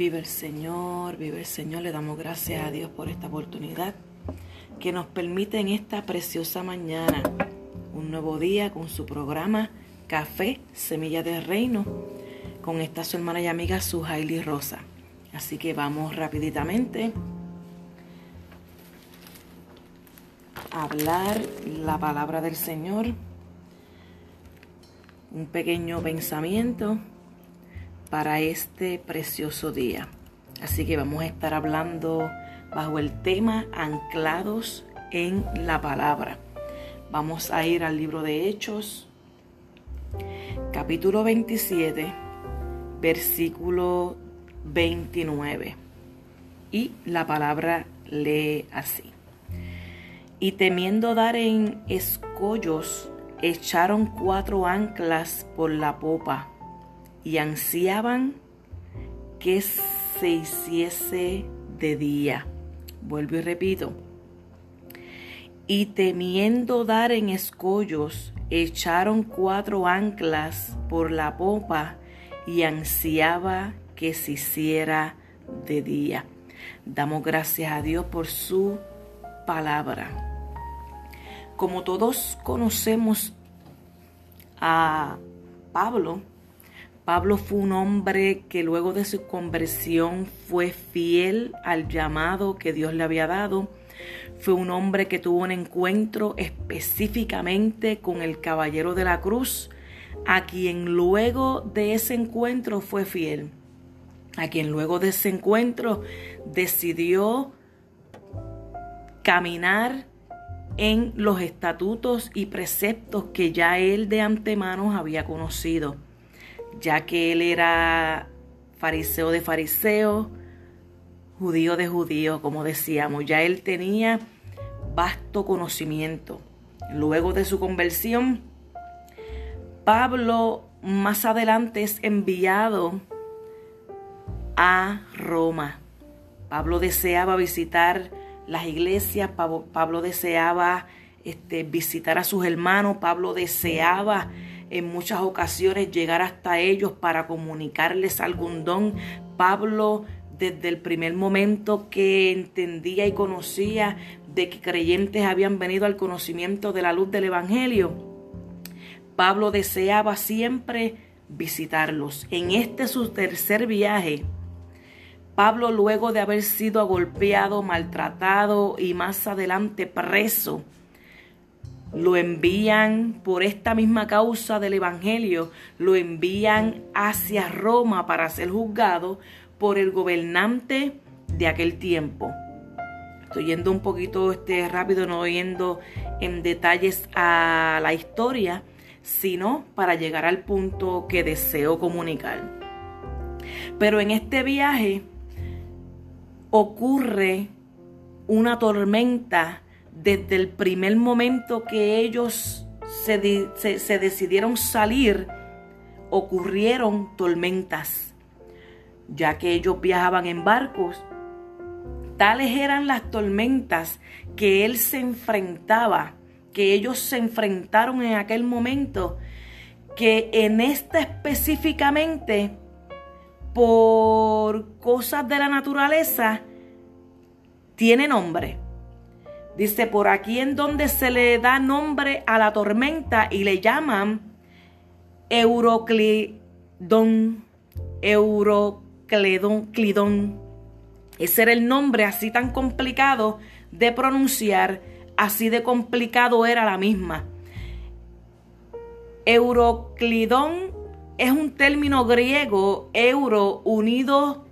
Vive el Señor, vive el Señor. Le damos gracias a Dios por esta oportunidad que nos permite en esta preciosa mañana un nuevo día con su programa Café, Semilla del Reino, con esta su hermana y amiga Suhaili Rosa. Así que vamos rapiditamente a hablar la palabra del Señor. Un pequeño pensamiento para este precioso día. Así que vamos a estar hablando bajo el tema anclados en la palabra. Vamos a ir al libro de Hechos, capítulo 27, versículo 29. Y la palabra lee así. Y temiendo dar en escollos, echaron cuatro anclas por la popa y ansiaban que se hiciese de día. Vuelvo y repito. Y temiendo dar en escollos, echaron cuatro anclas por la popa y ansiaba que se hiciera de día. Damos gracias a Dios por su palabra. Como todos conocemos a Pablo, Pablo fue un hombre que luego de su conversión fue fiel al llamado que Dios le había dado. Fue un hombre que tuvo un encuentro específicamente con el Caballero de la Cruz, a quien luego de ese encuentro fue fiel, a quien luego de ese encuentro decidió caminar en los estatutos y preceptos que ya él de antemano había conocido ya que él era fariseo de fariseo, judío de judío, como decíamos, ya él tenía vasto conocimiento. Luego de su conversión, Pablo más adelante es enviado a Roma. Pablo deseaba visitar las iglesias, Pablo, deseaba este, visitar a sus hermanos, Pablo deseaba en muchas ocasiones llegar hasta ellos para comunicarles algún don. Pablo desde el primer momento que entendía y conocía de que creyentes habían venido al conocimiento de la luz del Evangelio, Pablo deseaba siempre visitarlos. En este su tercer viaje, Pablo luego de haber sido agolpeado, maltratado y más adelante preso, lo envían por esta misma causa del Evangelio, lo envían hacia Roma para ser juzgado por el gobernante de aquel tiempo. Estoy yendo un poquito este, rápido, no yendo en detalles a la historia, sino para llegar al punto que deseo comunicar. Pero en este viaje ocurre una tormenta desde el primer momento que ellos se, decidieron salir, ocurrieron tormentas, ya que ellos viajaban en barcos. Tales eran las tormentas que él se enfrentaba, que ellos se enfrentaron en aquel momento, que en esta específicamente, por cosas de la naturaleza, tiene nombre. Dice, por aquí en donde se le da nombre a la tormenta y le llaman Euroclidón, Euroclidón. Ese era el nombre así tan complicado de pronunciar, así de complicado era la misma. Euroclidón es un término griego, euro, unido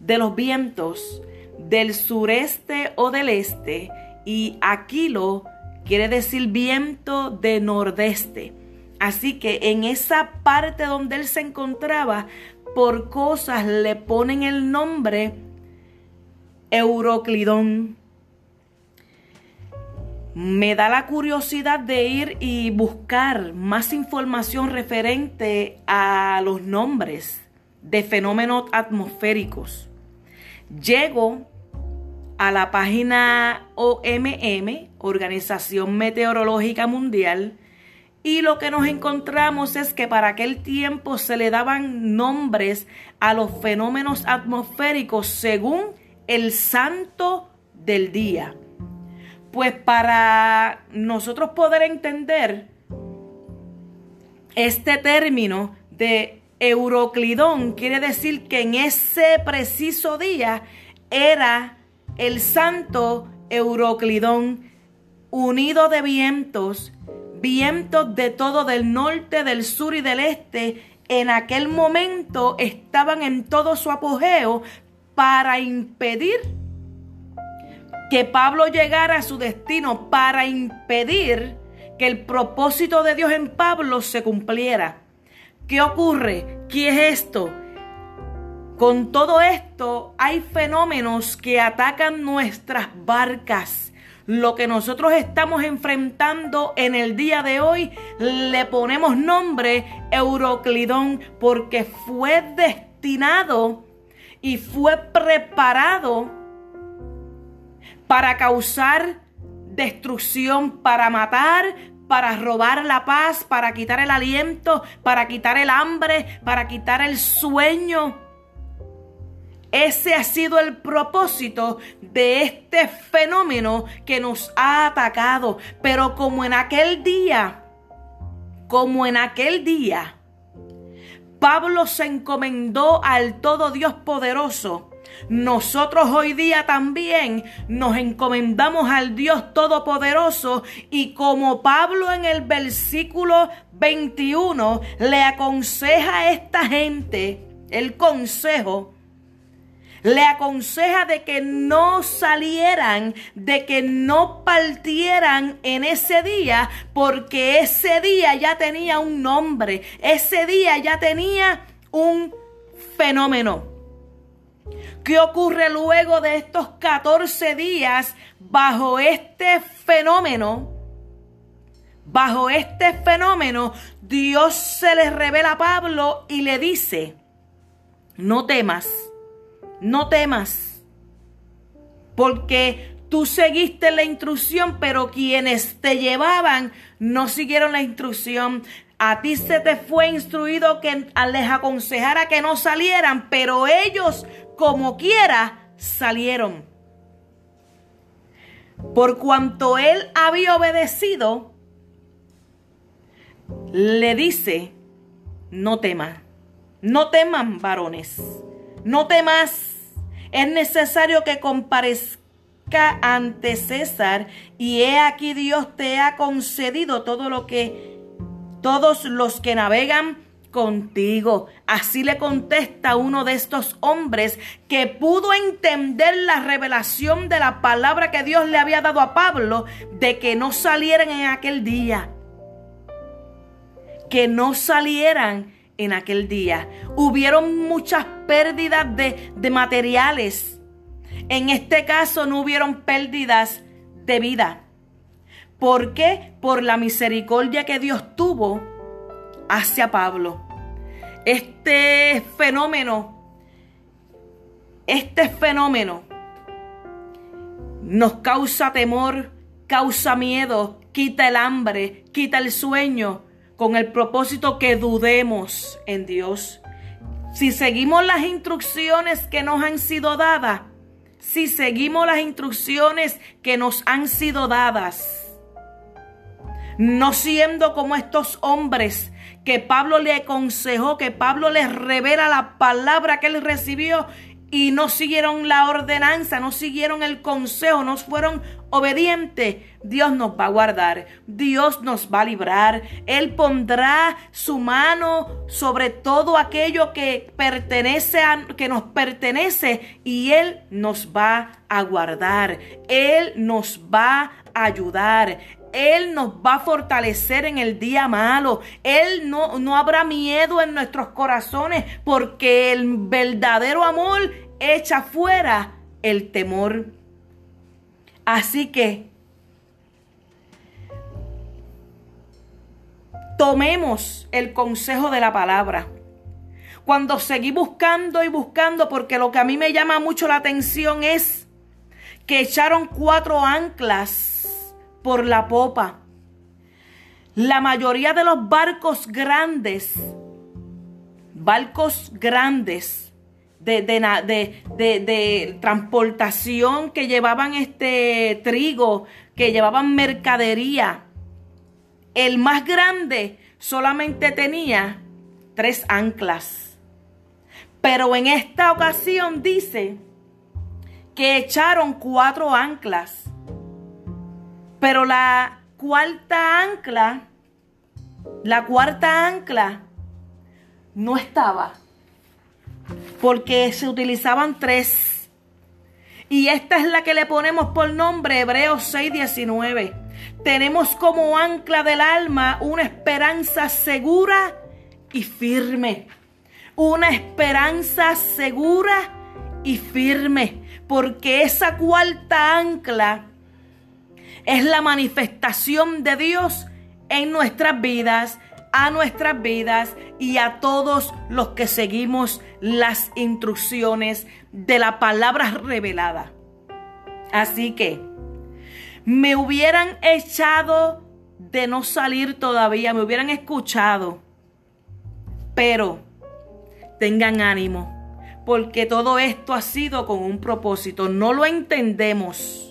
de los vientos, del sureste o del este, y aquilo quiere decir viento de nordeste. Así que en esa parte donde él se encontraba, por cosas le ponen el nombre Euroclidón. Me da la curiosidad de ir y buscar más información referente a los nombres de fenómenos atmosféricos. Llego a la página OMM, Organización Meteorológica Mundial, Y lo que nos encontramos es que para aquel tiempo se le daban nombres a los fenómenos atmosféricos según el santo del día. Pues para nosotros poder entender este término de Euroclidón, quiere decir que en ese preciso día era el santo Euroclidón unido de vientos, vientos de todo del norte, del sur y del este, en aquel momento estaban en todo su apogeo para impedir que Pablo llegara a su destino, para impedir que el propósito de Dios en Pablo se cumpliera. ¿Qué ocurre? ¿Qué es esto? Con todo esto hay fenómenos que atacan nuestras barcas. Lo que nosotros estamos enfrentando en el día de hoy le ponemos nombre Euroclidón porque fue destinado y fue preparado para causar destrucción, para matar, para robar la paz, para quitar el aliento, para quitar el hambre, para quitar el sueño. Ese ha sido el propósito de este fenómeno que nos ha atacado. Pero como en aquel día, como en aquel día, Pablo se encomendó al todo Dios poderoso nosotros hoy día también nos encomendamos al Dios Todopoderoso y como Pablo en el versículo 21 le aconseja a esta gente el consejo, le aconseja de que no salieran, de que no partieran en ese día, porque ese día ya tenía un nombre, ese día ya tenía un fenómeno. ¿Qué ocurre luego de estos 14 días bajo este fenómeno? Bajo este fenómeno, Dios se le revela a Pablo y le dice, no temas, no temas, porque tú seguiste la instrucción, pero quienes te llevaban no siguieron la instrucción. A ti se te fue instruido que les aconsejara que no salieran, pero ellos como quiera salieron. Por cuanto él había obedecido, le dice, no temas, no teman varones, no temas. Es necesario que comparezca ante César y he aquí Dios te ha concedido todo lo que todos los que navegan contigo. Así le contesta uno de estos hombres que pudo entender la revelación de la palabra que Dios le había dado a Pablo de que no salieran en aquel día. Que no salieran en aquel día. Hubieron muchas pérdidas de, de materiales. En este caso no hubieron pérdidas de vida. ¿Por qué? Por la misericordia que Dios tuvo hacia Pablo. Este fenómeno, este fenómeno nos causa temor, causa miedo, quita el hambre, quita el sueño, con el propósito que dudemos en Dios. Si seguimos las instrucciones que nos han sido dadas, si seguimos las instrucciones que nos han sido dadas, no siendo como estos hombres que Pablo le aconsejó, que Pablo les revela la palabra que él recibió y no siguieron la ordenanza, no siguieron el consejo, no fueron obedientes, Dios nos va a guardar, Dios nos va a librar, Él pondrá su mano sobre todo aquello que pertenece a, que nos pertenece y Él nos va a guardar, Él nos va a ayudar, él nos va a fortalecer en el día malo. Él no, no habrá miedo en nuestros corazones porque el verdadero amor echa fuera el temor. Así que tomemos el consejo de la palabra. Cuando seguí buscando y buscando, porque lo que a mí me llama mucho la atención es que echaron cuatro anclas por la popa. La mayoría de los barcos grandes, barcos grandes de, de, de, transportación que llevaban este trigo, que llevaban mercadería, el más grande solamente tenía tres anclas. Pero en esta ocasión dice que echaron cuatro anclas. Pero la cuarta ancla, la cuarta ancla no estaba. Porque se utilizaban tres. Y esta es la que le ponemos por nombre Hebreos 6:19. Tenemos como ancla del alma una esperanza segura y firme. Una esperanza segura y firme. Porque esa cuarta ancla es la manifestación de Dios en nuestras vidas, a nuestras vidas y a todos los que seguimos las instrucciones de la palabra revelada. Así que me hubieran echado de no salir todavía, me hubieran escuchado. Pero tengan ánimo, porque todo esto ha sido con un propósito. No lo entendemos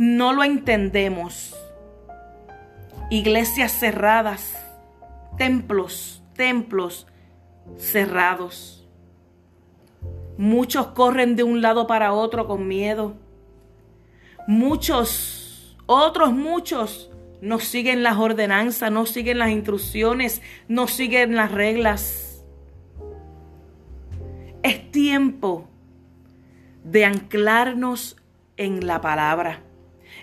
no lo entendemos. Iglesias cerradas, templos, templos cerrados. Muchos corren de un lado para otro con miedo. Muchos, otros muchos, no siguen las ordenanzas, no siguen las instrucciones, no siguen las reglas. Es tiempo de anclarnos en la palabra.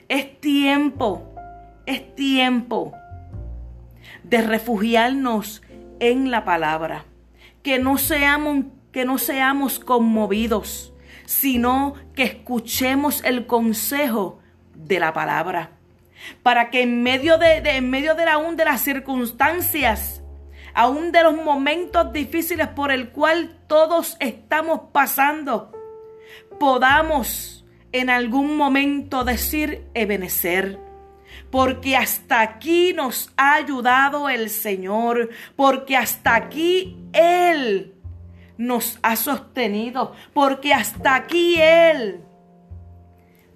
Es tiempo, es tiempo de refugiarnos en la palabra. Que no seamos, que no seamos conmovidos, sino que escuchemos el consejo de la palabra. Para que en medio de, en medio de aún de las circunstancias, aún de los momentos difíciles por el cual todos estamos pasando, podamos en algún momento decir Ebenecer. Porque hasta aquí nos ha ayudado el Señor. Porque hasta aquí Él nos ha sostenido. Porque hasta aquí Él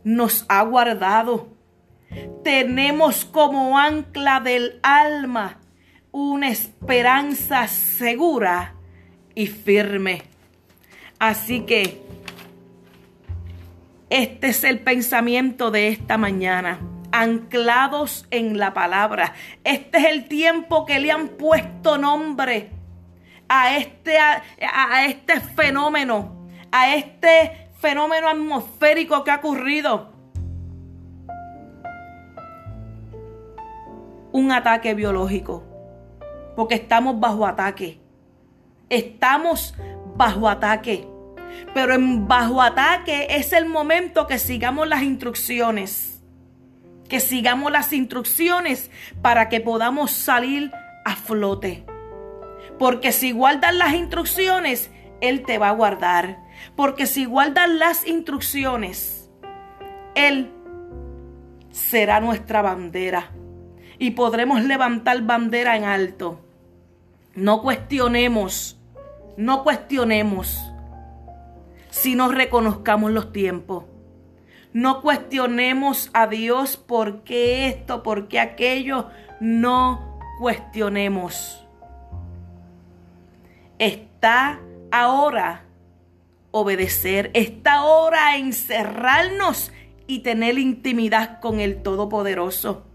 nos ha guardado. Tenemos como ancla del alma una esperanza segura y firme. Así que este es el pensamiento de esta mañana anclados en la palabra. Este es el tiempo que le han puesto nombre a este, a, este fenómeno, a este fenómeno atmosférico que ha ocurrido. Un ataque biológico, porque estamos bajo ataque. Estamos bajo ataque. Pero en bajo ataque es el momento que sigamos las instrucciones. Que sigamos las instrucciones para que podamos salir a flote. Porque si guardas las instrucciones, Él te va a guardar. Porque si guardas las instrucciones, Él será nuestra bandera. Y podremos levantar bandera en alto. No cuestionemos, no cuestionemos si no reconozcamos los tiempos. No cuestionemos a Dios por qué esto, por qué aquello. No cuestionemos. Está ahora obedecer. Está ahora encerrarnos y tener intimidad con el Todopoderoso.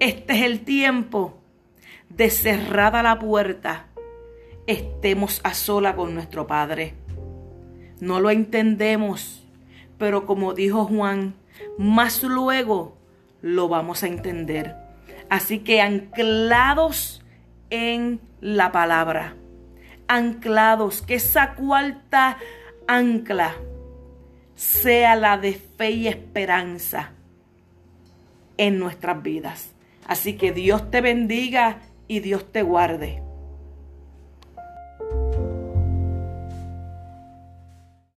Este es el tiempo de cerrada la puerta. Estemos a sola con nuestro Padre. No lo entendemos, pero como dijo Juan, más luego lo vamos a entender. Así que anclados en la palabra, anclados, que esa cuarta ancla sea la de fe y esperanza en nuestras vidas. Así que Dios te bendiga y Dios te guarde.